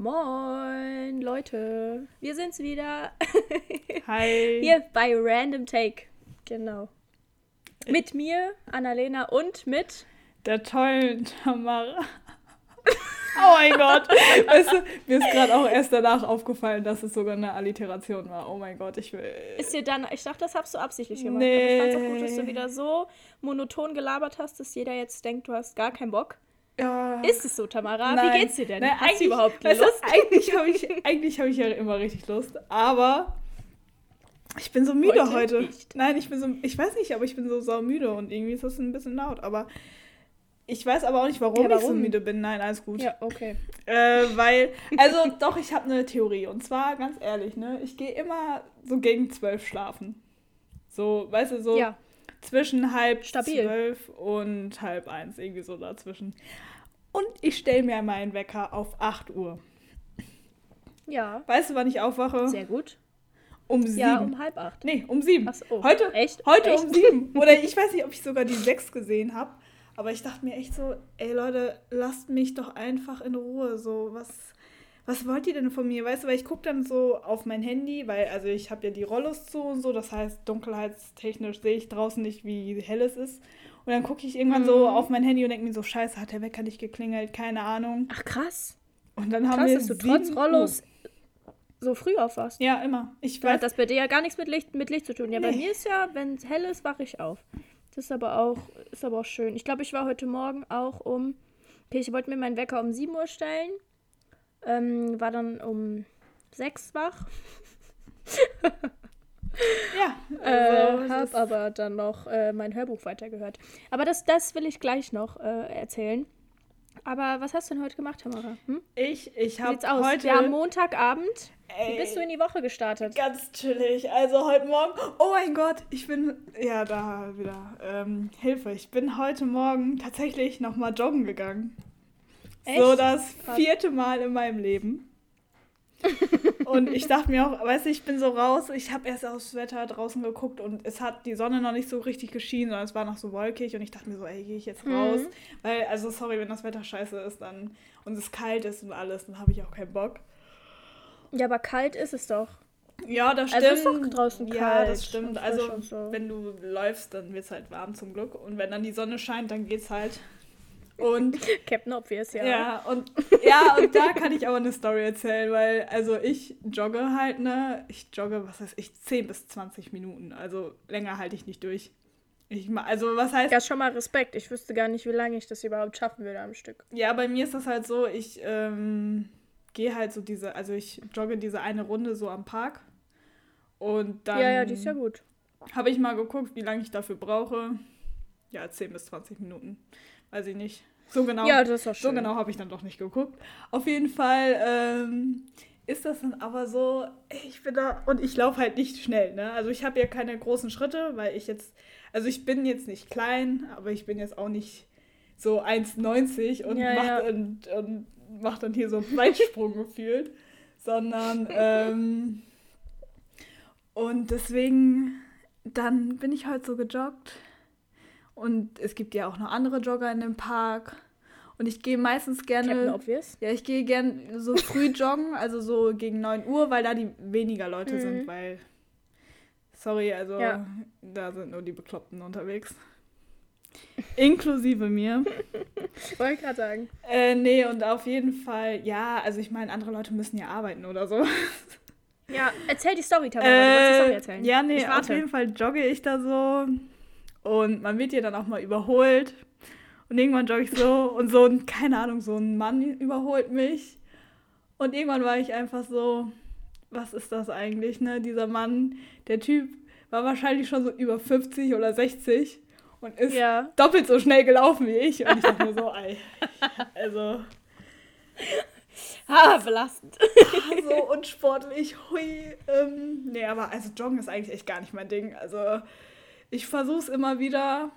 Moin, Leute. Wir sind's wieder. Hi. Hier bei Random Take. Genau. Mit mir, Annalena, und mit der tollen Tamara. Oh mein Gott. Weißt du, mir ist gerade auch erst danach aufgefallen, dass es sogar eine Alliteration war. Oh mein Gott, ich will. Ist dir dann, ich dachte, das hast du absichtlich gemacht. Nee. Aber ich fand's auch gut, dass du wieder so monoton gelabert hast, dass jeder jetzt denkt, du hast gar keinen Bock. Ja. Ist es so, Tamara? Nein. Wie geht's dir denn? Nein, hast du überhaupt Lust? Also, eigentlich habe ich, eigentlich hab ich ja immer richtig Lust. Aber ich bin so müde heute. heute. Nein, ich bin so, ich weiß nicht, aber ich bin so saumüde und irgendwie ist das ein bisschen laut. Aber ich weiß aber auch nicht, warum, ja, warum? ich so müde bin. Nein, alles gut. Ja, okay. Äh, weil, also doch, ich habe eine Theorie. Und zwar, ganz ehrlich, ne, ich gehe immer so gegen zwölf schlafen. So, weißt du, so ja. Zwischen halb Stabil. zwölf und halb eins, irgendwie so dazwischen. Und ich stelle mir meinen Wecker auf 8 Uhr. Ja. Weißt du, wann ich aufwache? Sehr gut. Um sieben. Ja, um halb acht. Nee, um sieben. Ach so. Heute, Echt? heute Echt? um sieben. Oder ich weiß nicht, ob ich sogar die sechs gesehen habe. Aber ich dachte mir echt so, ey Leute, lasst mich doch einfach in Ruhe. So, was, was wollt ihr denn von mir? Weißt du, weil ich gucke dann so auf mein Handy, weil, also ich habe ja die Rollos zu und so, das heißt, dunkelheitstechnisch sehe ich draußen nicht, wie hell es ist. Und dann gucke ich irgendwann mhm. so auf mein Handy und denke mir so, scheiße, hat der Wecker nicht geklingelt, keine Ahnung. Ach krass. Und dann haben krass, wir dass du trotz Rollos so früh aufwachst. Ja, immer. Ich weiß. Hat das bei dir ja gar nichts mit Licht, mit Licht zu tun. Ja, nee. bei mir ist ja, wenn es hell ist, wache ich auf. Das ist aber auch, ist aber auch schön. Ich glaube, ich war heute Morgen auch um. Okay, ich wollte mir meinen Wecker um 7 Uhr stellen. Ähm, war dann um 6 wach. ja. Also, äh, hab aber dann noch äh, mein Hörbuch weitergehört. Aber das, das will ich gleich noch äh, erzählen. Aber was hast du denn heute gemacht, Tamara? Hm? Ich, ich habe heute... Wir haben Montagabend. Ey, Wie bist du in die Woche gestartet? Ganz chillig. Also heute Morgen... Oh mein Gott, ich bin... Ja, da wieder. Ähm, Hilfe. Ich bin heute Morgen tatsächlich nochmal joggen gegangen. Echt? So das vierte Mal in meinem Leben. und ich dachte mir auch, weißt du, ich bin so raus, ich habe erst aufs Wetter draußen geguckt und es hat die Sonne noch nicht so richtig geschienen, sondern es war noch so wolkig und ich dachte mir so, ey, gehe ich jetzt raus? Mhm. Weil, also sorry, wenn das Wetter scheiße ist dann und es kalt ist und alles, dann habe ich auch keinen Bock. Ja, aber kalt ist es doch. Ja, das stimmt. Also ist doch draußen kalt. Ja, das stimmt. Also, so. wenn du läufst, dann wird es halt warm zum Glück. Und wenn dann die Sonne scheint, dann geht's halt. Und Captain Obvious, ja. Ja, und ja, und da kann ich aber eine Story erzählen, weil also ich jogge halt, ne? Ich jogge, was heißt ich, 10 bis 20 Minuten. Also länger halte ich nicht durch. Ich, also was heißt. Ja, schon mal Respekt. Ich wüsste gar nicht, wie lange ich das überhaupt schaffen würde am Stück. Ja, bei mir ist das halt so, ich ähm, gehe halt so diese, also ich jogge diese eine Runde so am Park. Und dann. Ja, ja, die ist ja gut. Habe ich mal geguckt, wie lange ich dafür brauche. Ja, 10 bis 20 Minuten. Weiß ich nicht. So genau. Ja, das schön. So genau habe ich dann doch nicht geguckt. Auf jeden Fall ähm, ist das dann aber so, ich bin da und ich laufe halt nicht schnell. Ne? Also ich habe ja keine großen Schritte, weil ich jetzt, also ich bin jetzt nicht klein, aber ich bin jetzt auch nicht so 1,90 und ja, mache ja. und, und mach dann hier so einen Weitsprung gefühlt, sondern ähm, und deswegen dann bin ich heute so gejoggt und es gibt ja auch noch andere Jogger in dem Park. Und ich gehe meistens gerne. Ja, ich gehe gerne so früh joggen, also so gegen 9 Uhr, weil da die weniger Leute mhm. sind, weil. Sorry, also ja. da sind nur die Bekloppten unterwegs. Inklusive mir. Wollte ich gerade sagen. Äh, nee, und auf jeden Fall, ja, also ich meine, andere Leute müssen ja arbeiten oder so. Ja, erzähl die Story, Tamara. Äh, du die Story erzählen. Ja, nee, auf jeden Fall jogge ich da so und man wird ja dann auch mal überholt. Und irgendwann jogge ich so und so ein, keine Ahnung, so ein Mann überholt mich. Und irgendwann war ich einfach so, was ist das eigentlich, ne? Dieser Mann, der Typ war wahrscheinlich schon so über 50 oder 60 und ist ja. doppelt so schnell gelaufen wie ich. Und ich dachte mir so, ey, also. Ah, belastend. so unsportlich, hui. Ähm, nee, aber also Joggen ist eigentlich echt gar nicht mein Ding. Also ich versuche es immer wieder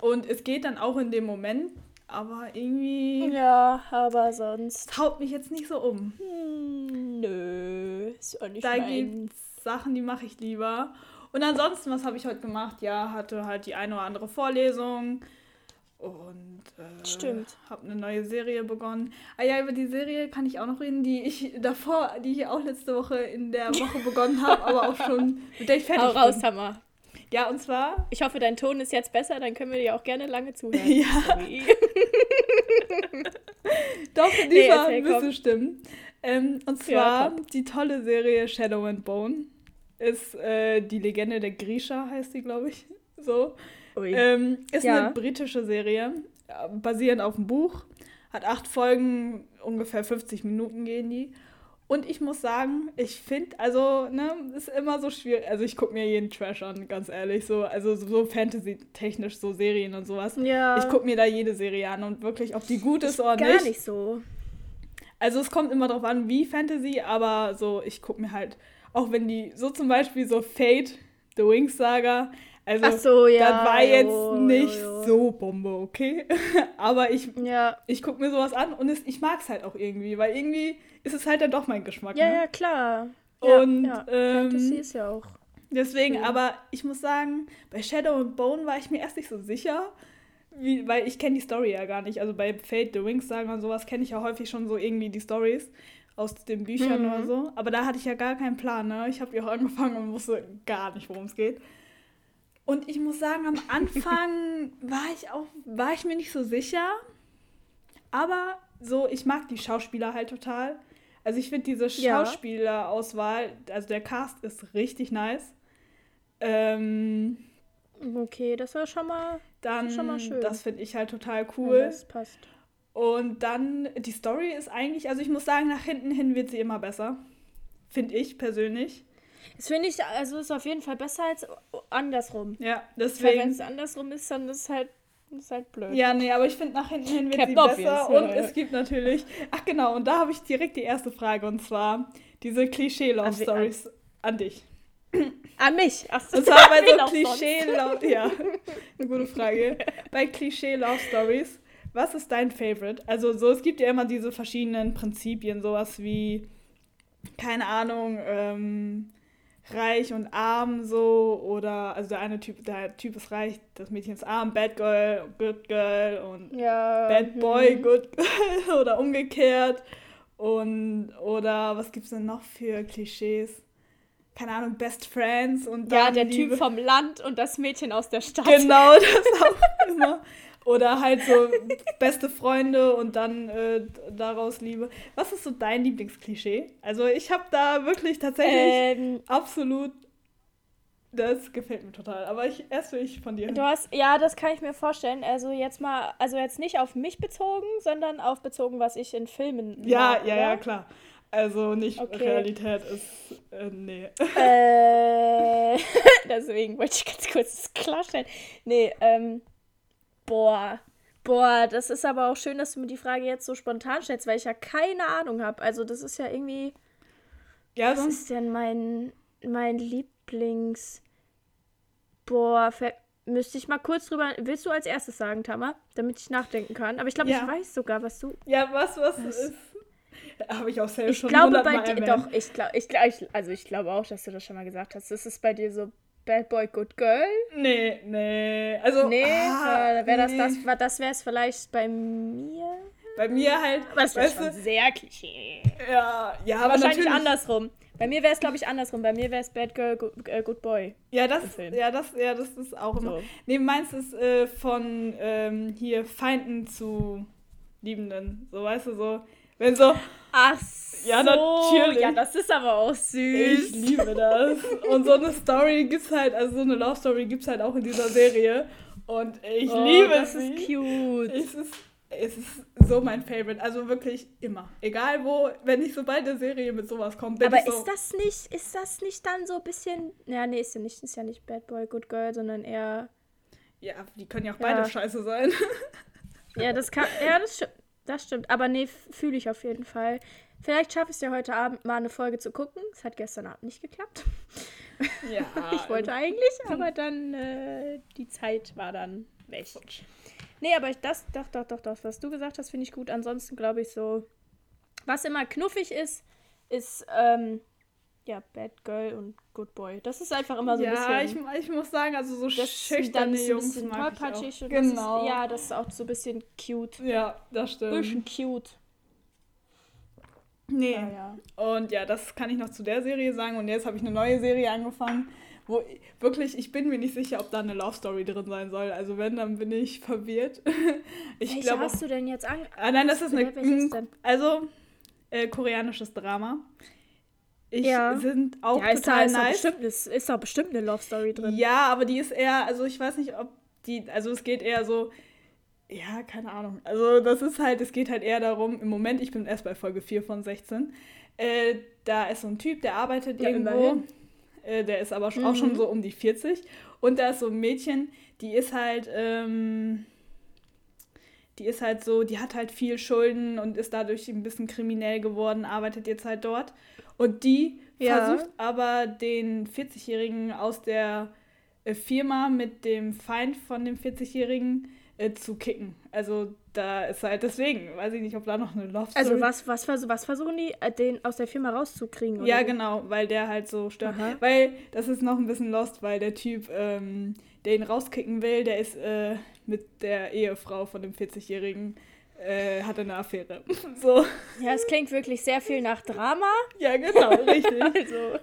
und es geht dann auch in dem Moment, aber irgendwie. Ja, aber sonst. Haut mich jetzt nicht so um. Hm, nö, ist auch nicht Da gibt es Sachen, die mache ich lieber. Und ansonsten, was habe ich heute gemacht? Ja, hatte halt die eine oder andere Vorlesung. Und äh, Stimmt. habe eine neue Serie begonnen. Ah ja, über die Serie kann ich auch noch reden, die ich davor, die ich auch letzte Woche in der Woche begonnen habe, aber auch schon, mit der ich fertig Hau raus, bin. Hammer. Ja, und zwar Ich hoffe, dein Ton ist jetzt besser, dann können wir dir auch gerne lange zuhören. Ja. Doch, Nee, dieser erzähl, müsste komm. stimmen. Ähm, und Ja, zwar top. die tolle Serie Shadow and Bone. Ist äh, die Legende der Grisha, heißt die, glaube ich. So. Ähm, ist Ja. eine britische Serie, basierend auf dem Buch. Hat acht Folgen, ungefähr 50 Minuten gehen die. Und ich muss sagen, ich finde, also, ne, ist immer so schwierig. Also, ich gucke mir jeden Trash an, ganz ehrlich. So, also, so Fantasy-technisch, so Serien und sowas. ja. Ich gucke mir da jede Serie an und wirklich, ob die gut ist oder gar nicht. nicht so. Also es kommt immer drauf an, wie Fantasy, aber so, ich gucke mir halt, auch wenn die, so zum Beispiel so Fate, The Wings Saga, also so, ja. das war jetzt jo, nicht jo, jo. so Bombe, okay? aber ich, Ja, ich gucke mir sowas an und es, ich mag es halt auch irgendwie, weil irgendwie ist es halt dann doch mein Geschmack. ja, ne? ja, klar. Ja, Und, ja. ähm, Fantasy ist ja auch. Deswegen, Ja. aber ich muss sagen, bei Shadow and Bone war ich mir erst nicht so sicher, wie, weil ich kenne die Story ja gar nicht. Also bei Fate, The Wings sagen und sowas kenne ich ja häufig schon so irgendwie die Stories aus den Büchern Mhm. oder so. Aber da hatte ich ja gar keinen Plan, ne? Ich habe ja auch angefangen und wusste gar nicht, worum es geht. Und ich muss sagen, am Anfang war ich auch, war ich mir nicht so sicher. Aber so, ich mag die Schauspieler halt total. Also ich finde diese Ja. Schauspielerauswahl, also der Cast ist richtig nice. Ähm, Okay, das war schon mal dann, Schon mal schön. das finde ich halt total cool. cool. Das passt. Und dann, die Story ist eigentlich, also ich muss sagen, nach hinten hin wird sie immer besser. Finde ich persönlich. Das finde ich, also ist auf jeden Fall besser als andersrum. Ja, Weil wenn deswegen. es andersrum ist, dann ist es halt, ist halt blöd. Ja, nee, aber ich finde, nach hinten hin wird Captain sie Obvious, besser. ja, Und ja. es gibt natürlich, ach genau, und da habe ich direkt die erste Frage, und zwar diese An we- Klischee-Love-Stories an dich. An mich. Ach so, Und zwar bei so. Klischee-Love, ja, eine gute Frage. Bei Klischee-Love-Stories, was ist dein Favorite? Also so, es gibt ja immer diese verschiedenen Prinzipien, sowas wie, keine Ahnung, ähm, reich und arm so oder, also der eine Typ, der Typ ist reich, das Mädchen ist arm, Bad Girl, Good Girl und Ja. Bad Boy, hm. Good Girl oder umgekehrt. Und, oder was gibt's denn noch für Klischees? Keine Ahnung, Best Friends und Ja, dann der Liebe. Typ vom Land und das Mädchen aus der Stadt. Genau, das auch immer. Oder halt so beste Freunde und dann äh, daraus Liebe. Was ist so dein Lieblingsklischee? Also ich habe da wirklich tatsächlich Ähm, absolut, das gefällt mir total. Aber ich erst will ich von dir. du hast, ja, das kann ich mir vorstellen. Also jetzt mal, also jetzt nicht auf mich bezogen, sondern auf bezogen, was ich in Filmen Ja, mag, ja, oder? ja, klar. Also nicht Okay. Realität ist, äh, nee. Äh, deswegen wollte ich ganz kurz das klarstellen. Nee, ähm, boah. Boah, das ist aber auch schön, dass du mir die Frage jetzt so spontan stellst, weil ich ja keine Ahnung habe. Also das ist ja irgendwie, Ja, was ist denn mein, mein Lieblings... Boah, müsste ich mal kurz drüber... Willst du als erstes sagen, Tama? Damit ich nachdenken kann. Aber ich glaube, Ja. ich weiß sogar, was du... Ja, was, was, Was? ist. Habe ich auch selbst Ich schon glaube bei dir... erwähnt. Doch, ich glaube... Ich, glaub- ich, also ich glaube auch, dass du das schon mal gesagt hast. Das ist bei dir so Bad Boy, Good Girl? Nee, nee. Also, Nee, ah, äh, wäre das nee. das, war- das wäre es vielleicht bei mir. Bei mir halt, Aber das wäre schon du, sehr Klischee. ja, ja, aber Wahrscheinlich natürlich. andersrum. Bei mir wäre es, glaube ich, andersrum. Bei mir wäre es Bad Girl, Good, äh, Good Boy. Ja, das, ja, das, ja, das ist auch immer. So. Nee, meins ist äh, von ähm, hier Feinden zu Liebenden. So, weißt du, so. Wenn so, Ach so. Ja, natürlich. Ja, das ist aber auch süß. ich liebe das. Und so eine Story gibt's halt, also so eine Love Story gibt's halt auch in dieser Serie. Und ich oh, liebe das sie. ist cute. Es ist, es ist so mein Favorite. Also wirklich immer. Egal wo, wenn ich sobald eine Serie mit sowas kommt, bin aber ich so. ist das nicht, ist das nicht dann so ein bisschen. Ja, nee, ist ja nicht, ist ja nicht Bad Boy, Good Girl, sondern eher. ja, die können ja auch Ja. beide scheiße sein. Ja, das kann. Ja, das, sti- das stimmt. Aber nee, fühle ich auf jeden Fall. Vielleicht schaffe ich es ja heute Abend mal eine Folge zu gucken. Es hat gestern Abend nicht geklappt. ja. Ich wollte eigentlich, aber dann äh, die Zeit war dann weg. Nee, aber ich, das, doch, doch, doch, doch, was du gesagt hast, finde ich gut. Ansonsten glaube ich so, was immer knuffig ist, ist ähm, ja, Bad Girl und Good Boy. Das ist einfach immer so ein ja, bisschen. ich, ich muss sagen, also so das schüchterne ist so ein Jungs bisschen mag ich auch. und Genau. Das ist, ja, das ist auch so ein bisschen cute. Ja, das stimmt. Bisschen cute. Nee. Ja, ja. Und ja, das kann ich noch zu der Serie sagen. Und jetzt habe ich eine neue Serie angefangen, wo ich, wirklich, ich bin mir nicht sicher, ob da eine Love Story drin sein soll. Also wenn, dann bin ich verwirrt. ich Welche glaube. hast du denn jetzt an? Ah, nein, das ist eine. Also, äh, koreanisches Drama. Ich Ja. sind auch ja, ist da, total ist, da nice. bestimmt, ist, ist da bestimmt eine Love Story drin. Ja, aber die ist eher, also ich weiß nicht, ob die, also es geht eher so, ja, keine Ahnung. Also das ist halt, es geht halt eher darum, im Moment, ich bin erst bei Folge 4 von 16, äh, da ist so ein Typ, der arbeitet Ja, irgendwo, äh, der ist aber schon, auch schon Mhm. so um die 40 und da ist so ein Mädchen, die ist halt, ähm, die ist halt so, die hat halt viel Schulden und ist dadurch ein bisschen kriminell geworden, arbeitet jetzt halt dort. Und die Ja. versucht aber den 40-Jährigen aus der äh, Firma mit dem Feind von dem 40-Jährigen äh, zu kicken. Also da ist halt deswegen, weiß ich nicht, ob da noch eine Love Story Also was, was, was versuchen die, äh, den aus der Firma rauszukriegen? Oder? ja, genau, weil der halt so stört. Aha. Weil das ist noch ein bisschen lost, weil der Typ, ähm, der ihn rauskicken will, der ist äh, mit der Ehefrau von dem 40-Jährigen, äh, hatte eine Affäre. so, Ja, es klingt wirklich sehr viel nach Drama. ja, genau, richtig. Also,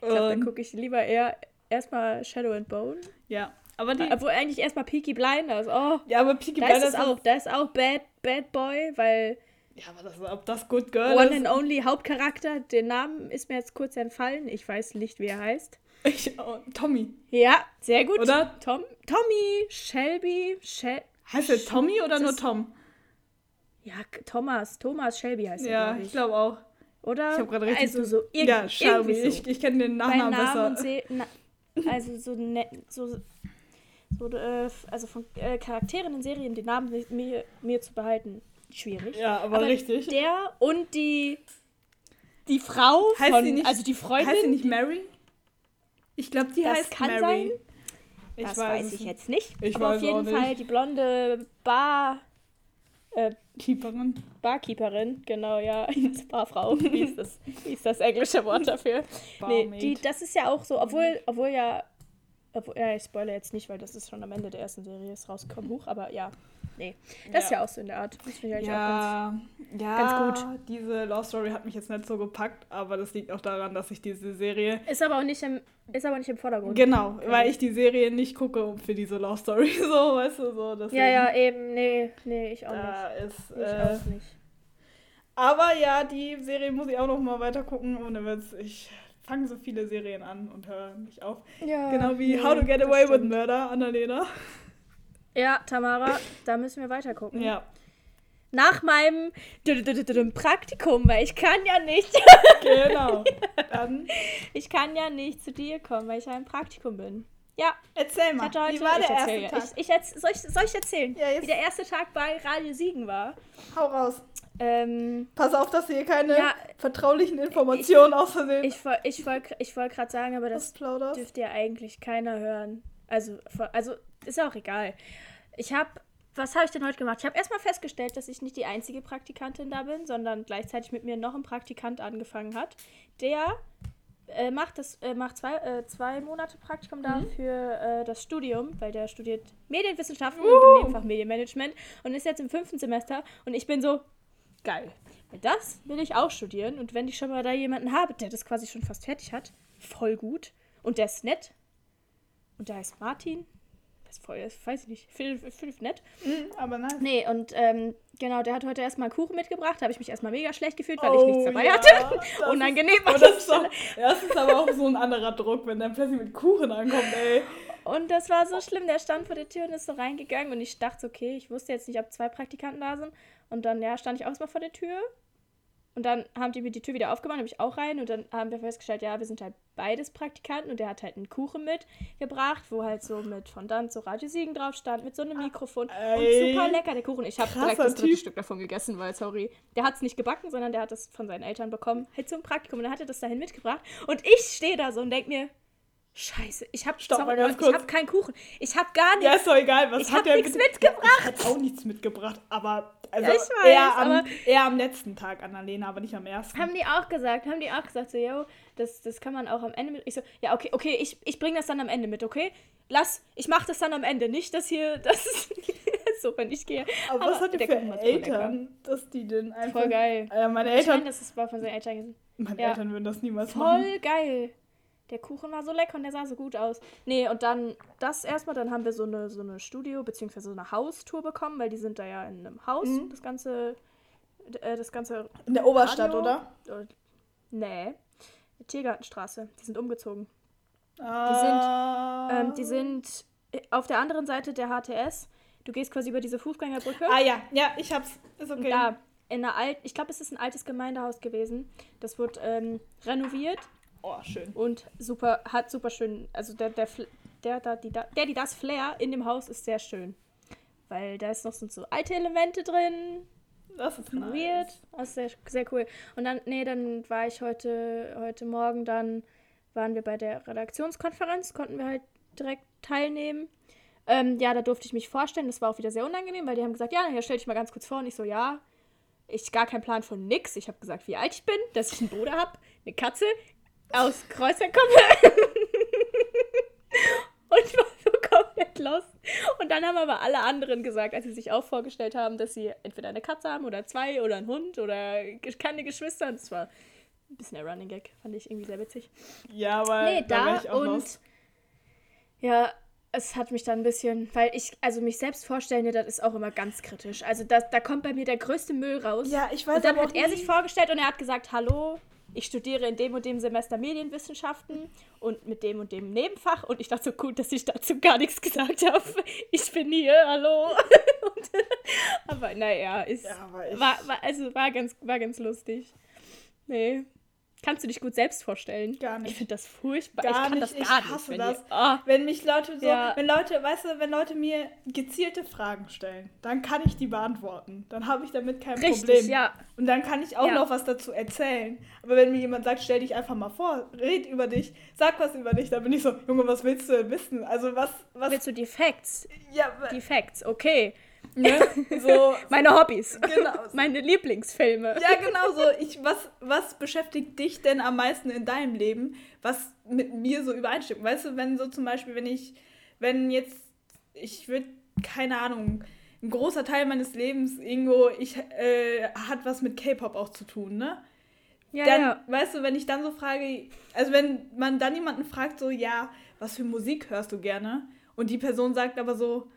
ich glaube, dann gucke ich lieber eher erstmal Shadow and Bone. ja, aber die. Obwohl eigentlich erstmal Peaky Blinders. Oh, ja, aber Peaky ist Blinders es auch, da ist auch Bad, Bad Boy, weil Ja, aber das, ob das Good Girl One ist. and Only Hauptcharakter, den Namen ist mir jetzt kurz entfallen. Ich weiß nicht, wie er heißt. Ich, oh, Tommy. Ja, sehr gut. Oder? Tom, Tommy, Shelby, Shel Heißt der Tommy oder nur Tom? ja, Thomas, Thomas Shelby heißt er, Ja, glaub ich glaube auch. Oder? Ich habe gerade richtig. Also so irg ja, Shelby. so. Ich, ich kenne den Nachnamen Namen besser. na, also so ne, so, so äh, also von äh, Charakteren in Serien die Namen mi- mir, mir zu behalten schwierig. Ja, aber, richtig. Der und die die Frau Heißt von nicht- also die Freundin, heißt sie nicht Mary? Ich glaube, die Das heißt kann Mary. sein. Ich das weiß, weiß ich jetzt nicht. Ich aber auf jeden. Fall die blonde Bar äh, Keeperin. Barkeeperin, genau, ja, Barfrau, wie ist das, wie ist das englische Wort dafür? Nee, die, das ist ja auch so, obwohl, obwohl ja, obwohl, ja, ich spoilere jetzt nicht, weil das ist schon am Ende der ersten Serie ist rausgekommen, Huch, aber ja, nee, das ist Ja. ja auch so in der Art. Das finde ich eigentlich auch Ja, ja, ganz gut. Diese Love Story hat mich jetzt nicht so gepackt, aber das liegt auch daran, dass ich diese Serie. ganz, ist aber auch nicht im, ist aber nicht im Vordergrund. Genau, weil ich die Serie nicht gucke für diese Love Story, so, weißt du, so. Deswegen, ja, ja, eben, nee, nee, ich auch Da ist, nicht. Ich äh, auch nicht. aber ja, die Serie muss ich auch noch mal weiter gucken. Ohne Witz, ich fange so viele Serien an und höre nicht auf. Ja, Genau wie nee, How to Get Away with. Murder, Annalena. Ja, Tamara, da müssen wir weiter gucken. Ja, Nach meinem Praktikum, weil ich kann ja nicht, genau. Dann ich kann ja nicht zu dir kommen, weil ich ja im Praktikum bin. Ja, erzähl ich mal, heute, wie war ich der erste. Tag? Ich, ich soll, ich, soll ich erzählen, Ja, wie der erste Tag bei Radio Siegen war? Hau raus. Ähm, Pass auf, dass du hier keine Ja, vertraulichen Informationen aus Versehen ich woll- ich wollte ich wollt gerade sagen, aber das dürfte ja eigentlich keiner hören. Also, also ist auch egal. Ich habe, was habe ich denn heute gemacht? Ich habe erstmal festgestellt, dass ich nicht die einzige Praktikantin da bin, sondern gleichzeitig mit mir noch ein Praktikant angefangen hat, der äh, macht, das, äh, macht zwei, äh, zwei Monate Praktikum da für äh, das Studium, weil der studiert Medienwissenschaften und im Nebenfach Medienmanagement und ist jetzt im fünften Semester und ich bin so, geil. Weil Das will ich auch studieren und wenn ich schon mal da jemanden habe, der das quasi schon fast fertig hat, voll gut und der ist nett und der heißt Martin, voll, weiß ich nicht, finde find nett. Mhm, aber nein. Nee, und ähm, genau, der hat heute erstmal Kuchen mitgebracht, da habe ich mich erstmal mega schlecht gefühlt, weil ich nichts dabei Oh ja, hatte. Unangenehm. Ist, oh, das, ist das ist aber auch so ein anderer Druck, wenn dann plötzlich mit Kuchen ankommt, ey. Und das war so schlimm. Der stand vor der Tür und ist so reingegangen. Und ich dachte, okay, ich wusste jetzt nicht, ob zwei Praktikanten da sind. Und dann, ja, stand ich auch erstmal vor der Tür. Und dann haben die mir die Tür wieder aufgemacht, habe ich auch rein. Und dann haben wir festgestellt, ja, wir sind halt beides Praktikanten. Und der hat halt einen Kuchen mitgebracht, wo halt so mit Fondant so Radio Siegen drauf stand, mit so einem Mikrofon. Ey. Und super lecker, der Kuchen. Ich habe direkt das dritte Typ. Stück davon gegessen, weil, sorry, der hat es nicht gebacken, sondern der hat es von seinen Eltern bekommen. Halt zum Praktikum. Und dann hat er das dahin mitgebracht. Und ich stehe da so und denke mir, Scheiße, ich habe habe keinen Kuchen. Ich habe gar nichts. Ja, ist doch egal. Was Ich hat hab der nichts mit- mitgebracht. Ich hätte auch nichts mitgebracht, aber also Ja, ich weiß, eher, am, aber- eher am letzten Tag, Annalena, aber nicht am ersten. Haben die auch gesagt, haben die auch gesagt, so, yo, das, das kann man auch am Ende mit. Ich so, ja, okay, okay, ich, ich bringe das dann am Ende mit, okay? Lass, ich mache das dann am Ende, nicht, dass hier, das so, wenn ich gehe. aber, was hat der für Eltern, dass die denn einfach... Voll geil. Äh, meine Ich meine, Eltern, das war von seinen Eltern meine ja. Eltern würden das niemals machen. Voll geil. Der Kuchen war so lecker und der sah so gut aus. Nee, und dann das erstmal, dann haben wir so eine, so eine Studio- bzw. so eine Haustour bekommen, weil die sind da ja in einem Haus, Mhm. das ganze, äh, das ganze, In der Oberstadt, Radio? oder? äh, nee, die Tiergartenstraße, die sind umgezogen. Ah. Ähm, die sind äh, auf der anderen Seite der HTS. Du gehst quasi über diese Fußgängerbrücke. Ah ja, ja, ich hab's. Ist okay. Da, in einer alten, ich glaube, es ist ein altes Gemeindehaus gewesen. Das wird ähm, renoviert Oh, schön. und super, hat super schön, also der, der, der, da, die, der, die das Flair in dem Haus ist sehr schön. Weil da ist noch so, so alte Elemente drin, Das ist nice. Das ist sehr, sehr cool. Und dann, nee, dann war ich heute, heute Morgen, dann waren wir bei der Redaktionskonferenz, konnten wir halt direkt teilnehmen. Ähm, ja, da durfte ich mich vorstellen. Das war auch wieder sehr unangenehm, weil die haben gesagt, ja, hier stell dich mal ganz kurz vor. Und ich so, ja, ich gar keinen Plan von nix. Ich habe gesagt, wie alt ich bin, dass ich einen Bruder habe, eine Katze, aus Kreuzberg komme. und ich war so komplett lost. Und dann haben aber alle anderen gesagt, als sie sich auch vorgestellt haben, dass sie entweder eine Katze haben oder zwei oder einen Hund oder keine Geschwister. Und das war ein bisschen der Running Gag, fand ich irgendwie sehr witzig. Ja, aber Nee, da, da ich auch und lost. ja, es hat mich dann ein bisschen, weil ich, also mich selbst vorstellen, das ist auch immer ganz kritisch. Also da, da kommt bei mir der größte Müll raus. Ja, ich weiß und dann hat er sich vorgestellt und er hat gesagt, hallo, ich studiere in dem und dem Semester Medienwissenschaften und mit dem und dem Nebenfach. Und ich dachte so, gut, dass ich dazu gar nichts gesagt habe. Ich bin hier, hallo. und, aber naja, ist, Ja, aber war, war, also war ganz, war ganz lustig. Nee. Kannst du dich gut selbst vorstellen? Gar nicht. Ich finde das furchtbar. Gar ich kann nicht, das ich gar nicht. hasse wenn das. Die, Ah. Wenn mich Leute so, Ja. wenn Leute, weißt du, wenn Leute mir gezielte Fragen stellen, dann kann ich die beantworten. Dann habe ich damit kein Richtig, Problem. ja. Und dann kann ich auch Ja. noch was dazu erzählen. Aber wenn mir jemand sagt, stell dich einfach mal vor, red über dich, sag was über dich, dann bin ich so, Junge, was willst du denn wissen? Also was, was, Willst du die Facts? ja, Die Facts, okay. Ne? so, Meine Hobbys. Genau. Meine Lieblingsfilme. Ja, genau so. Ich, was, was beschäftigt dich denn am meisten in deinem Leben, was mit mir so übereinstimmt? Weißt du, wenn so zum Beispiel, wenn ich, wenn jetzt, ich würde, keine Ahnung, ein großer Teil meines Lebens irgendwo, ich, äh, hat was mit K-Pop auch zu tun, ne? Ja, dann, ja. weißt du, wenn ich dann so frage, also wenn man dann jemanden fragt, so, ja, was für Musik hörst du gerne? Und die Person sagt aber so,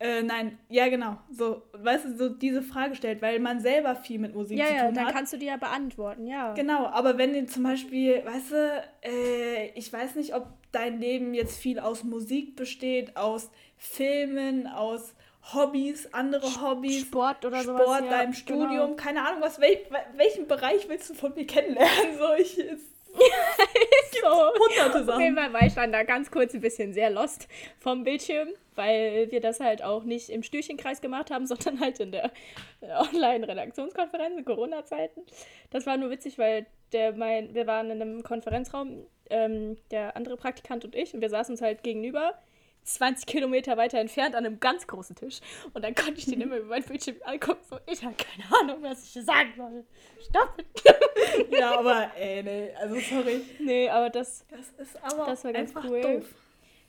äh, nein, ja, genau, so, weißt du, so diese Frage stellt, weil man selber viel mit Musik Ja, zu ja, tun dann hat. kannst du die ja beantworten, ja. Genau, aber wenn du zum Beispiel, weißt du, äh, ich weiß nicht, ob dein Leben jetzt viel aus Musik besteht, aus Filmen, aus Hobbys, andere Hobbys, Sport oder Sport, sowas. ja, deinem genau. Studium, keine Ahnung, was, wel, welchen Bereich willst du von mir kennenlernen? So, ich, es So. hunderte Auf jeden Sachen. Fall war ich dann da ganz kurz ein bisschen sehr lost vom Bildschirm, weil wir das halt auch nicht im Stühlchenkreis gemacht haben, sondern halt in der Online-Redaktionskonferenz in Corona-Zeiten. Das war nur witzig, weil der mein, wir waren in einem Konferenzraum, ähm, der andere Praktikant und ich, und wir saßen uns halt gegenüber. 20 Kilometer weiter entfernt an einem ganz großen Tisch. Und dann konnte ich den immer über mein Bildschirm angucken. So, ich habe keine Ahnung, was ich sagen soll. Stopp! Ja, aber ey, nee, also sorry. nee, aber das Das ist aber Das war ganz cool. doof.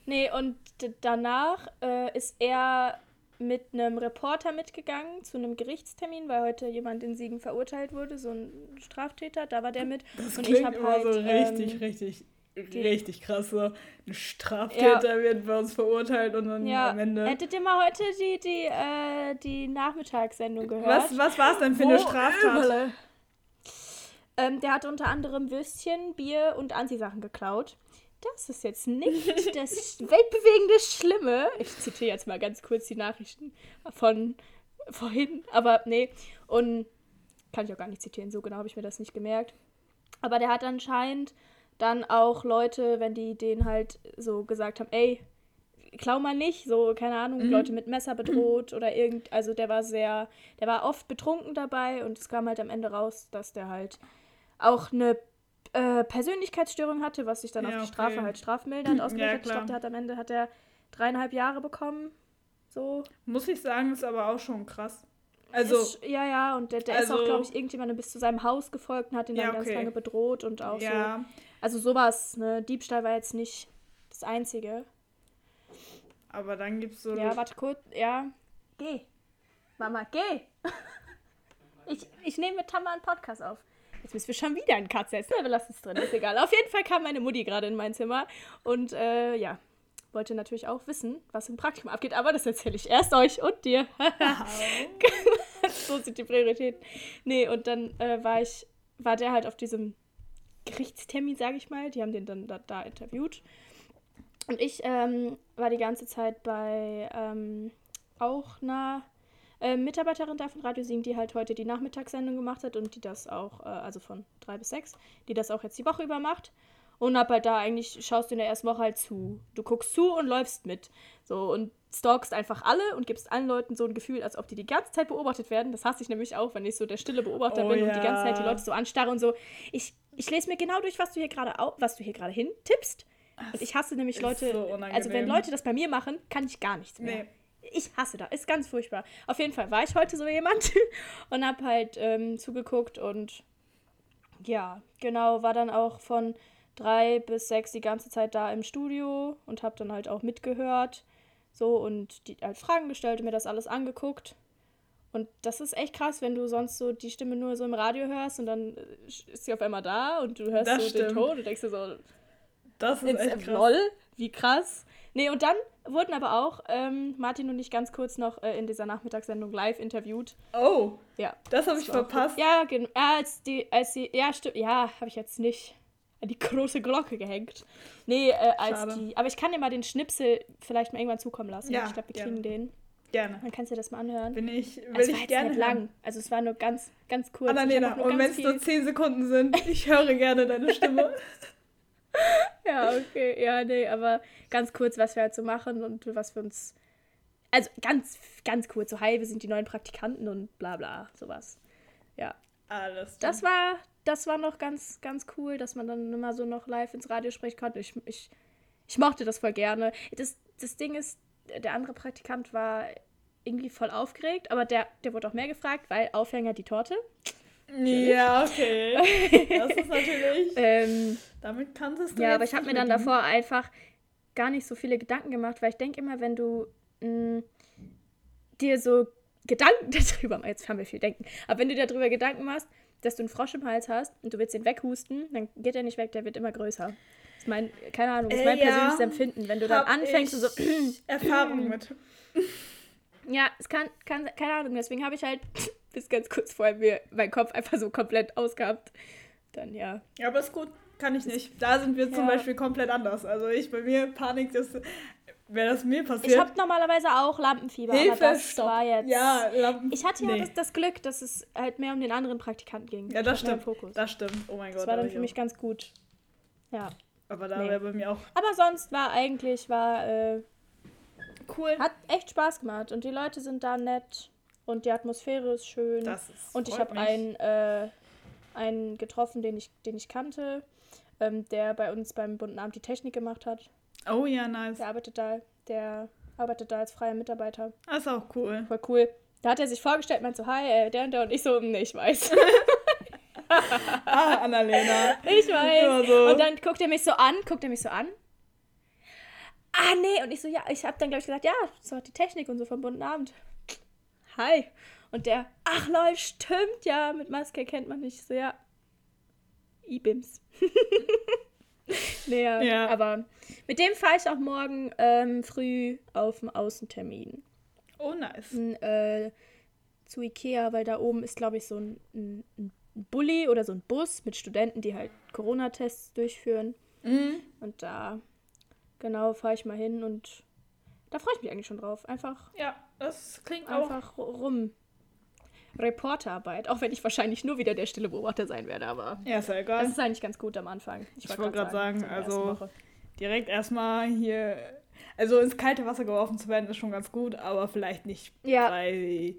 Nee, und danach äh, ist er mit einem Reporter mitgegangen zu einem Gerichtstermin, weil heute jemand in Siegen verurteilt wurde, so ein Straftäter, da war der mit. Das und ich habe halt. so richtig, ähm, richtig, richtig krass. So. Ein Straftäter wird bei uns verurteilt und dann ja, am Ende. hättet ihr mal heute die, die, äh, die Nachmittagssendung gehört? Was, was war es denn für eine Wo Straftat? Übele. Ähm, der hat unter anderem Würstchen, Bier und Anzisachen geklaut. Das ist jetzt nicht das weltbewegende Schlimme. Ich zitiere jetzt mal ganz kurz die Nachrichten von vorhin, aber nee. Und kann ich auch gar nicht zitieren, so genau habe ich mir das nicht gemerkt. Aber der hat anscheinend dann auch Leute, wenn die den halt so gesagt haben, ey, klau mal nicht, so, keine Ahnung, Mhm. Leute mit Messer bedroht oder irgend, also der war sehr, der war oft betrunken dabei und es kam halt am Ende raus, dass der halt auch eine äh, Persönlichkeitsstörung hatte, was sich dann Ja, auf die okay. Strafe halt strafmildernd Ja, ausgewirkt hat. Ich glaube, der hat am Ende hat er dreieinhalb Jahre bekommen. So. Muss ich sagen, ist aber auch schon krass. Also, ist, ja, ja, und der, der ist auch, also- glaube ich, irgendjemandem bis zu seinem Haus gefolgt und hat ihn dann Ja, ganz okay. lange bedroht und auch so. Also sowas, ne? Diebstahl war jetzt nicht das Einzige. aber dann gibt's so. Ja, warte kurz. Ja. Geh. Mama, geh. Ich, ich nehme mit Tama einen Podcast auf. Jetzt müssen wir schon wieder einen Cut setzen. Aber lass es drin, ist egal. Auf jeden Fall kam meine Mutti gerade in mein Zimmer und äh, ja, wollte natürlich auch wissen, was im Praktikum abgeht. Aber das erzähle ich erst euch und dir. so sind die Prioritäten. Nee, und dann äh, war ich, war der halt auf diesem Gerichtstermin, sage ich mal. Die haben den dann da, da interviewt. Und ich ähm, war die ganze Zeit bei ähm, auch einer äh, Mitarbeiterin da von Radio Siegen, die halt heute die Nachmittagssendung gemacht hat und die das auch, äh, also von drei bis sechs, die das auch jetzt die Woche über macht. Und hab halt da eigentlich, schaust du in der ersten Woche halt zu. Du guckst zu und läufst mit. So und stalkst einfach alle und gibst allen Leuten so ein Gefühl, als ob die die ganze Zeit beobachtet werden. Das hasse ich nämlich auch, wenn ich so der stille Beobachter Oh bin und die ganze Zeit die ja. Leute so anstarre und so. Ich, ich lese mir genau durch, was du hier gerade was du hier gerade hin tippst. Und ich hasse nämlich Leute, so also wenn. Leute das bei mir machen, kann ich gar nichts mehr. Nee. Ich hasse das, ist ganz furchtbar. Auf jeden Fall war ich heute so jemand und hab halt ähm, zugeguckt und ja, genau, war dann auch von drei bis sechs die ganze Zeit da im Studio und hab dann halt auch mitgehört. So und die halt Fragen gestellt und mir das alles angeguckt. Und das ist echt krass, wenn du sonst so die Stimme nur so im Radio hörst und dann äh, ist sie auf einmal da und du hörst Das so den stimmt. Ton und denkst dir so, Das ist echt krass. lol, wie krass. Nee, und dann wurden aber auch ähm, Martin und ich ganz kurz noch äh, in dieser Nachmittagssendung live interviewt. Oh, Ja. das habe ich verpasst. Ja, genau. Ja, als die, als die, ja, stimmt. Ja, habe ich jetzt nicht an die große Glocke gehängt. Nee, äh, als Schade. die. Aber ich kann dir mal den Schnipsel vielleicht mal irgendwann zukommen lassen. Ja, ich glaube, wir kriegen den. Gerne. Dann kannst du dir das mal anhören. Bin ich, will es war ich gerne hören. lang. Also es war nur ganz, ganz kurz. Annalena, und wenn es nur viel- 10 Sekunden sind, ich höre gerne deine Stimme. Ja, okay, ja, nee, aber ganz kurz, was wir halt so machen und was wir uns. Also ganz, ganz kurz, so, hi, wir sind die neuen Praktikanten und bla bla, sowas. Ja. Alles. Das war, das war noch ganz, ganz cool, dass man dann immer so noch live ins Radio sprechen konnte. Ich, ich, ich mochte das voll gerne. Das, das Ding ist, der andere Praktikant war irgendwie voll aufgeregt, aber der, der wurde auch mehr gefragt, weil Aufhänger die Torte. Ja, okay. Das ist natürlich. Ähm, Damit kannst du. Ja, aber ich habe mir dann davor einfach gar nicht so viele Gedanken gemacht, weil ich denke immer, wenn du mh, dir so Gedanken darüber, jetzt haben wir viel denken, aber wenn du dir darüber Gedanken machst, dass du einen Frosch im Hals hast und du willst ihn weghusten, dann geht er nicht weg, der wird immer größer. Ist mein, keine Ahnung, das ist Äh, mein ja. persönliches Empfinden. Wenn du dann Hab anfängst und so, ich Erfahrung mit. ja, es kann, kann, keine Ahnung, deswegen habe ich halt bis ganz kurz vorher mir meinen Kopf einfach so komplett ausgehabt. Dann ja. Ja, aber ist gut. Kann ich nicht. Da sind wir zum Ja. Beispiel komplett anders. Also ich bei mir Panik, das wäre das mir Ich passiert. habe normalerweise auch Lampenfieber, aber Hilfe, das stopp. war jetzt. Ja, Lampen. Ich hatte ja nee. das, das Glück, dass es halt mehr um den anderen Praktikanten ging. Ja, das Ich stimmt. Fokus. Das stimmt. Oh mein Gott. Das war dann aber für mich ganz gut. Ja. Aber da Nee. wäre bei mir auch Aber sonst war eigentlich, war, äh, cool. hat echt Spaß gemacht. Und die Leute sind da nett. Und die Atmosphäre ist schön. Das ist, und ich habe einen, äh, einen getroffen, den ich, den ich kannte, ähm, der bei uns beim Bunten Amt die Technik gemacht hat. Oh ja, nice. Der arbeitet da, der arbeitet da als freier Mitarbeiter. Das ist auch cool. Voll cool. Da hat er sich vorgestellt, meint so, hi, äh, der und der und ich so, nee, ich weiß. Ah, Annalena. Ich weiß. So. Und dann guckt er mich so an, guckt er mich so an. Ah, nee. Und ich so, ja, ich habe dann, glaube ich, gesagt, ja, das war die Technik und so vom bunten Abend. Hi. Und der, ach lol, stimmt, ja, mit Maske kennt man nicht. Ich So, ja. I-Bims. nee, ja, aber mit dem fahre ich auch morgen ähm, früh auf den Außentermin. Oh, nice. N- Äh, zu Ikea, weil da oben ist, glaube ich, so ein, ein, ein Bulli oder so ein Bus mit Studenten, die halt Corona-Tests durchführen. Mhm. Und da, genau, fahre ich mal hin und da freue ich mich eigentlich schon drauf. Einfach, Ja, das klingt auch. einfach rum. Reporterarbeit, auch wenn ich wahrscheinlich nur wieder der stille Beobachter sein werde, aber Ja, ist ja das egal. ist eigentlich ganz gut am Anfang. Ich wollte gerade sagen, ersten also-. Direkt erstmal hier. Also ins kalte Wasser geworfen zu werden, ist schon ganz gut, aber vielleicht nicht Ja. bei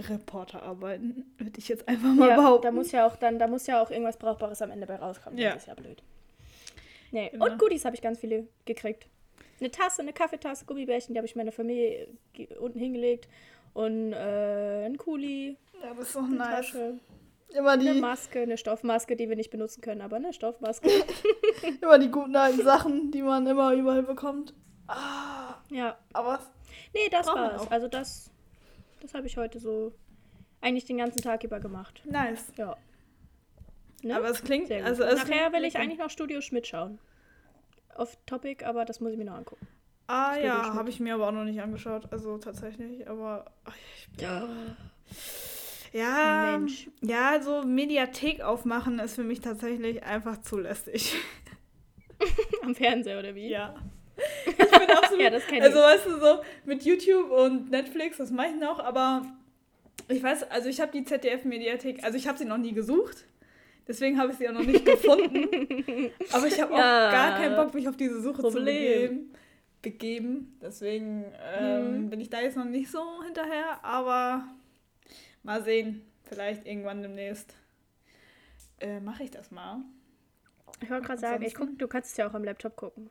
Reporter arbeiten, würde ich jetzt einfach mal ja, behaupten. Da muss ja auch dann, da muss ja auch irgendwas Brauchbares am Ende bei rauskommen. Ja. Das ist ja blöd. Nee. Und Goodies habe ich ganz viele gekriegt. Eine Tasse, eine Kaffeetasse, Gummibärchen, die habe ich meiner Familie unten hingelegt. Und äh, ein Kuli, Ja, das ist doch eine nice. Tasche, Immer eine die, Maske, eine Stoffmaske, die wir nicht benutzen können, aber eine Stoffmaske. immer die guten alten Sachen, die man immer überall bekommt. Ah, ja. aber Nee, das war's. auch. Also das, das habe ich heute so eigentlich den ganzen Tag über gemacht. nice. Ja. Ne? Aber es klingt, also es Nachher klingt will ich eigentlich noch Studio Schmidt schauen. Off Topic, aber das muss ich mir noch angucken. Ah Studio ja, habe ich mir aber auch noch nicht angeschaut, also tatsächlich, aber ach, ich, Ja. ja, Mensch. ja, so Mediathek aufmachen ist für mich tatsächlich einfach zu lästig. Am Fernseher oder wie? Ja. Absolut, Ja, das kenn also ich. weißt du so mit YouTube und Netflix, das mache ich noch, aber ich weiß, also ich habe die ZDF Mediathek, also ich habe sie noch nie gesucht. Deswegen habe ich sie auch noch nicht gefunden. Aber ich habe auch Ja. gar keinen Bock, mich auf diese Suche zu Problem. begeben. begeben. Deswegen ähm, Mhm. bin ich da jetzt noch nicht so hinterher. Aber mal sehen. Vielleicht irgendwann demnächst äh, mache ich das mal. Ich wollte gerade sagen, ich guck, du kannst es ja auch am Laptop gucken.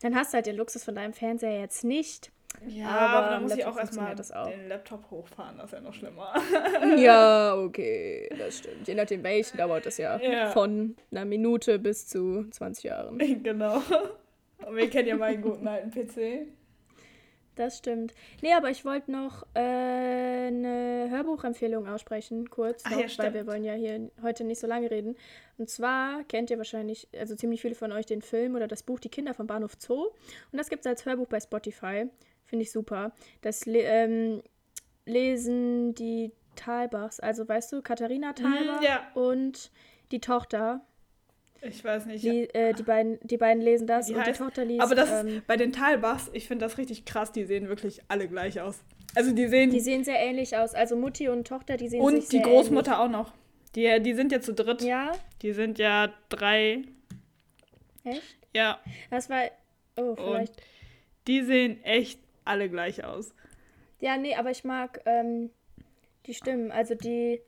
Dann hast du halt den Luxus von deinem Fernseher jetzt nicht. Ja, Aber aber, da am muss ich auch erstmal den Laptop hochfahren. Das ist ja noch schlimmer. Ja, okay, das stimmt. Je nachdem welchen dauert das ja. Ja. Von einer Minute bis zu 20 Jahren. genau. Und wir kennen ja meinen guten alten PC. Das stimmt. Nee, aber ich wollte noch äh, eine Hörbuchempfehlung aussprechen, kurz, Ach noch, ja, weil wir wollen ja hier heute nicht so lange reden. Und zwar kennt ihr wahrscheinlich, also ziemlich viele von euch, den Film oder das Buch Die Kinder vom Bahnhof Zoo. Und das gibt es als Hörbuch bei Spotify. Finde ich super. Das le ähm, lesen die Talbachs, also weißt du, Katharina Talbach Mhm, ja. und die Tochter. Ich weiß nicht. Die, äh, die, beiden, die beiden lesen das Die und heißt- die Tochter liest. aber das ähm, bei den Talbachs, ich finde das richtig krass, die sehen wirklich alle gleich aus. Also die sehen die sehen sehr ähnlich aus. Also Mutti und Tochter, die sehen und die Großmutter auch noch. Die, die sind ja zu dritt. ähnlich. Ja, Die sind ja drei. echt? Ja. Das war. Oh, vielleicht. Die sehen echt alle gleich aus. Ja, nee, aber ich mag ähm, die Stimmen. Also die.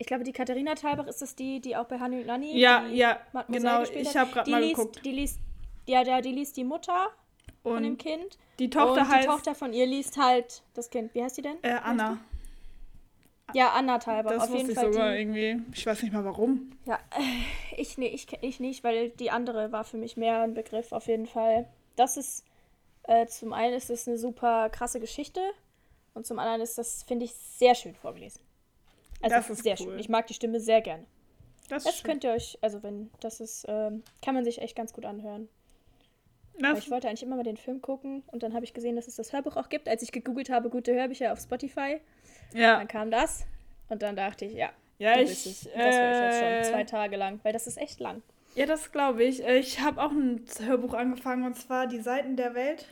Ich glaube, die Katharina Thalbach ist das die, die auch bei Hanni und Nanni. Ja, ja, genau. gespielt Ich habe gerade mal liest, geguckt. Die liest. Ja, ja, die liest die Mutter von dem Und Kind. die Tochter und heißt die Tochter von ihr liest halt das Kind. Wie heißt die denn? äh, Anna. Ja, Anna Thalbach. Das Auf wusste jeden ich Fall sogar die. irgendwie. Ich weiß nicht mal warum. Ja, äh, ich, nee, ich, ich nicht, weil die andere war für mich mehr ein Begriff auf jeden Fall. Das ist, äh, zum einen ist es eine super krasse Geschichte und zum anderen ist das, finde ich, sehr schön vorgelesen. Also Das ist sehr cool. schön. Ich mag die Stimme sehr gerne. Das, Das könnt ihr euch, also wenn, das ist, ähm, kann man sich echt ganz gut anhören. Ich wollte eigentlich immer mal den Film gucken und dann habe ich gesehen, dass es das Hörbuch auch gibt. Als ich gegoogelt habe, gute Hörbücher auf Spotify, ja, dann kam das und dann dachte ich, ja, ja, ich, das höre ich jetzt äh, schon zwei Tage lang, weil das ist echt lang. Ja, das glaube ich. Äh, Ich habe auch ein Hörbuch angefangen und zwar Die Seiten der Welt.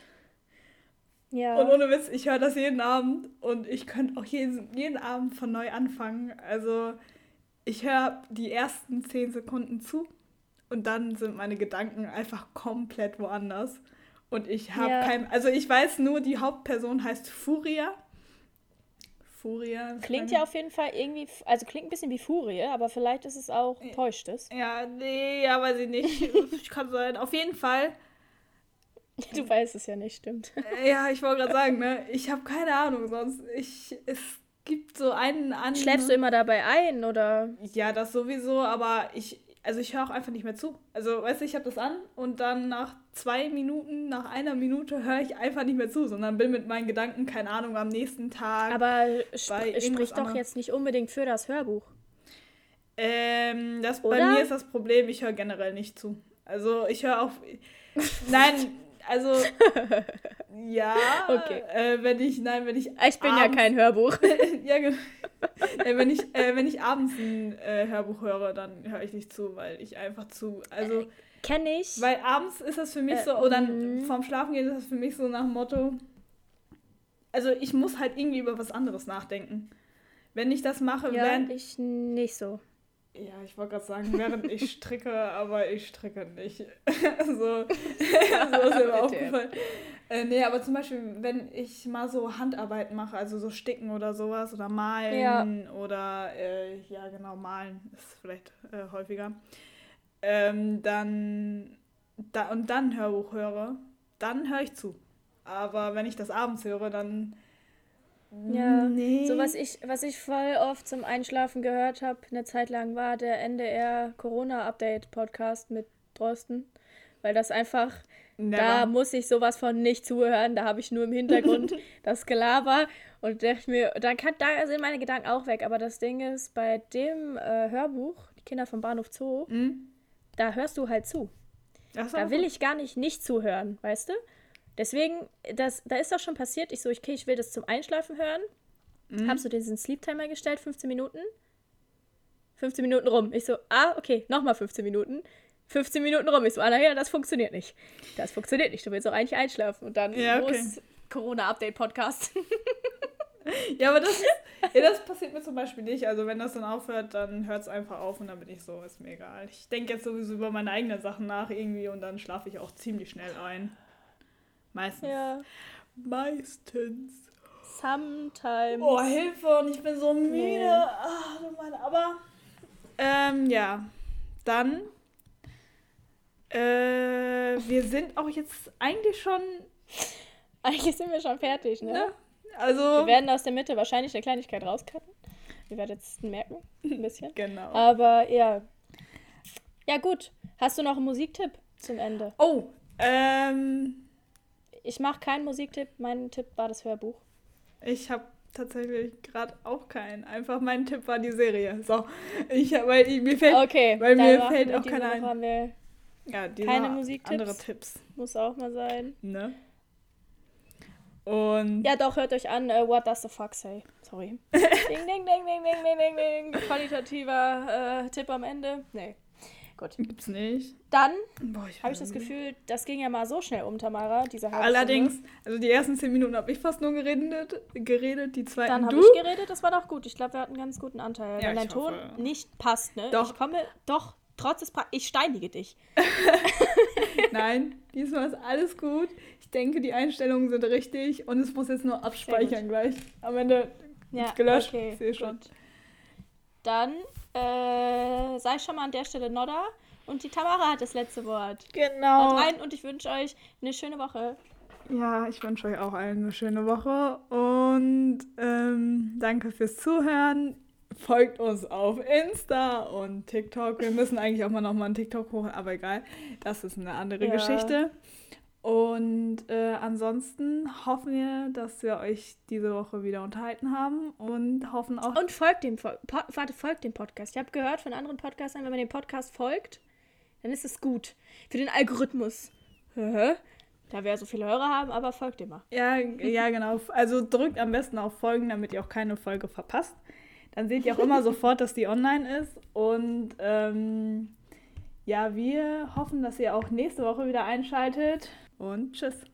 Ja. Und ohne Witz, ich höre das jeden Abend und ich könnte auch jeden, jeden Abend von neu anfangen. Also ich höre die ersten zehn Sekunden zu und dann sind meine Gedanken einfach komplett woanders. Und ich habe Ja. kein, also ich weiß nur, die Hauptperson heißt Furia. Furia. Klingt ja auf jeden Fall irgendwie, also klingt ein bisschen wie Furie, aber vielleicht ist es auch, täuscht es. Ja, nee, ja, weiß ich nicht. Ich kann sein. Auf jeden Fall. Du weißt es ja nicht, stimmt. Äh, Ja, ich wollte gerade sagen, ne? Ich habe keine Ahnung, sonst ich es gibt so einen an. Schläfst du immer dabei ein oder? Ja, das sowieso, aber ich also ich höre auch einfach nicht mehr zu. Also, weißt du, ich habe das an und dann nach zwei Minuten, nach einer Minute höre ich einfach nicht mehr zu, sondern bin mit meinen Gedanken, keine Ahnung, am nächsten Tag. Aber sp spricht doch jetzt nicht unbedingt für das Hörbuch. Ähm, das, bei mir ist das Problem, ich höre generell nicht zu. Also ich höre auf. Nein, also ja. Okay. Äh, wenn ich, nein, wenn ich. Ich bin ja abends- kein Hörbuch. ja, genau. äh, wenn, ich, äh, wenn ich abends ein äh, Hörbuch höre, dann höre ich nicht zu, weil ich einfach zu. Also, Kenne ich. weil abends ist das für mich Äh, so, oder mhm. vorm Schlafen gehen ist das für mich so nach dem Motto. Also, ich muss halt irgendwie über was anderes nachdenken. Wenn ich das mache, ja, während ich nicht so. Ja, ich wollte gerade sagen, während ich stricke, aber ich stricke nicht. so, so ist mir aufgefallen. Äh, nee, aber zum Beispiel, wenn ich mal so Handarbeit mache, also so Sticken oder sowas oder malen ja. oder, äh, ja genau, malen ist vielleicht äh, häufiger, ähm, dann, da, und dann Hörbuch höre, dann höre ich zu. Aber wenn ich das abends höre, dann... Ja, nee. so was ich, was ich voll oft zum Einschlafen gehört habe, eine Zeit lang war der NDR Corona-Update-Podcast mit Drosten, weil das einfach Never. Da muss ich sowas von nicht zuhören. Da habe ich nur im Hintergrund das Gelaber und dachte mir, dann kann, da sind meine Gedanken auch weg. Aber das Ding ist, bei dem äh, Hörbuch, Die Kinder vom Bahnhof Zoo, mhm. da hörst du halt zu. So, da will ich gar nicht nicht zuhören, weißt du? Deswegen, das, da ist doch schon passiert, ich so, okay, ich will das zum Einschlafen hören. Mhm. Habst du diesen Sleep Timer gestellt, 15 Minuten? 15 Minuten rum. Ich so, ah, okay, nochmal 15 Minuten. 15 Minuten rum. Ich so, ah, naja, das funktioniert nicht. Das funktioniert nicht. Du willst auch eigentlich einschlafen. Und dann ja, okay. Corona-Update-Podcast. ja, aber das, ja, das passiert mir zum Beispiel nicht. Also wenn das dann aufhört, dann hört es einfach auf und dann bin ich so, ist mir egal. Ich denke jetzt sowieso über meine eigenen Sachen nach irgendwie und dann schlafe ich auch ziemlich schnell ein. Meistens. Ja. Meistens. Sometimes. Oh, Hilfe und ich bin so müde. Nee. Ach, aber ähm, ja, dann äh, wir sind auch jetzt eigentlich schon. Eigentlich sind wir schon fertig, ne? ne? Also. Wir werden aus der Mitte wahrscheinlich eine Kleinigkeit rauscutten. Ihr werdet es merken, ein bisschen. genau. Aber ja. Ja, gut. Hast du noch einen Musiktipp zum Ende? Oh, ähm. Ich mache keinen Musiktipp. Mein Tipp war das Hörbuch. Ich habe tatsächlich gerade auch keinen. Einfach mein Tipp war die Serie. So, ich weil ich, mir fällt, okay, weil mir fällt auch keiner ein. Ja, Keine Musiktipps. Andere Tipps. Muss auch mal sein. Ne? Und. Ja, doch, hört euch an, uh, What Does the Fuck Say? Sorry. ding, ding, ding, ding, ding, ding, ding, ding. Qualitativer äh, Tipp am Ende. Nee. Gut. Gibt's nicht. Dann habe ich das Gefühl, das ging ja mal so schnell um, Tamara, diese Allerdings, also die ersten zehn Minuten habe ich fast nur geredet, geredet die zweiten Dann habe ich geredet, das war doch gut. Ich glaube, wir hatten einen ganz guten Anteil. Ja, Wenn dein Ton hoffe. nicht passt, ne? Doch. Ich komme, doch, Trotz des pa Ich steinige dich. Nein, diesmal ist alles gut. Ich denke, die Einstellungen sind richtig und es muss jetzt nur abspeichern gleich. Am Ende ja, gelöscht. Okay, sehe schon. Dann äh, sei schon mal an der Stelle Nodda und die Tamara hat das letzte Wort. Genau. Und rein und ich wünsche euch eine schöne Woche. Ja, ich wünsche euch auch allen eine schöne Woche und ähm, danke fürs Zuhören folgt uns auf Insta und TikTok. Wir müssen eigentlich auch mal nochmal einen TikTok hoch, aber egal. Das ist eine andere ja. Geschichte. Und äh, ansonsten hoffen wir, dass wir euch diese Woche wieder unterhalten haben und hoffen auch. Und folgt dem, po warte, folgt dem Podcast. Ich habe gehört von anderen Podcastern, wenn man dem Podcast folgt, dann ist es gut. Für den Algorithmus. da wir so viele Hörer haben, aber folgt dem mal. Ja, ja, genau. Also drückt am besten auf Folgen, damit ihr auch keine Folge verpasst. Dann seht ihr auch immer sofort, dass die online ist. Und ähm, ja, wir hoffen, dass ihr auch nächste Woche wieder einschaltet. Und tschüss.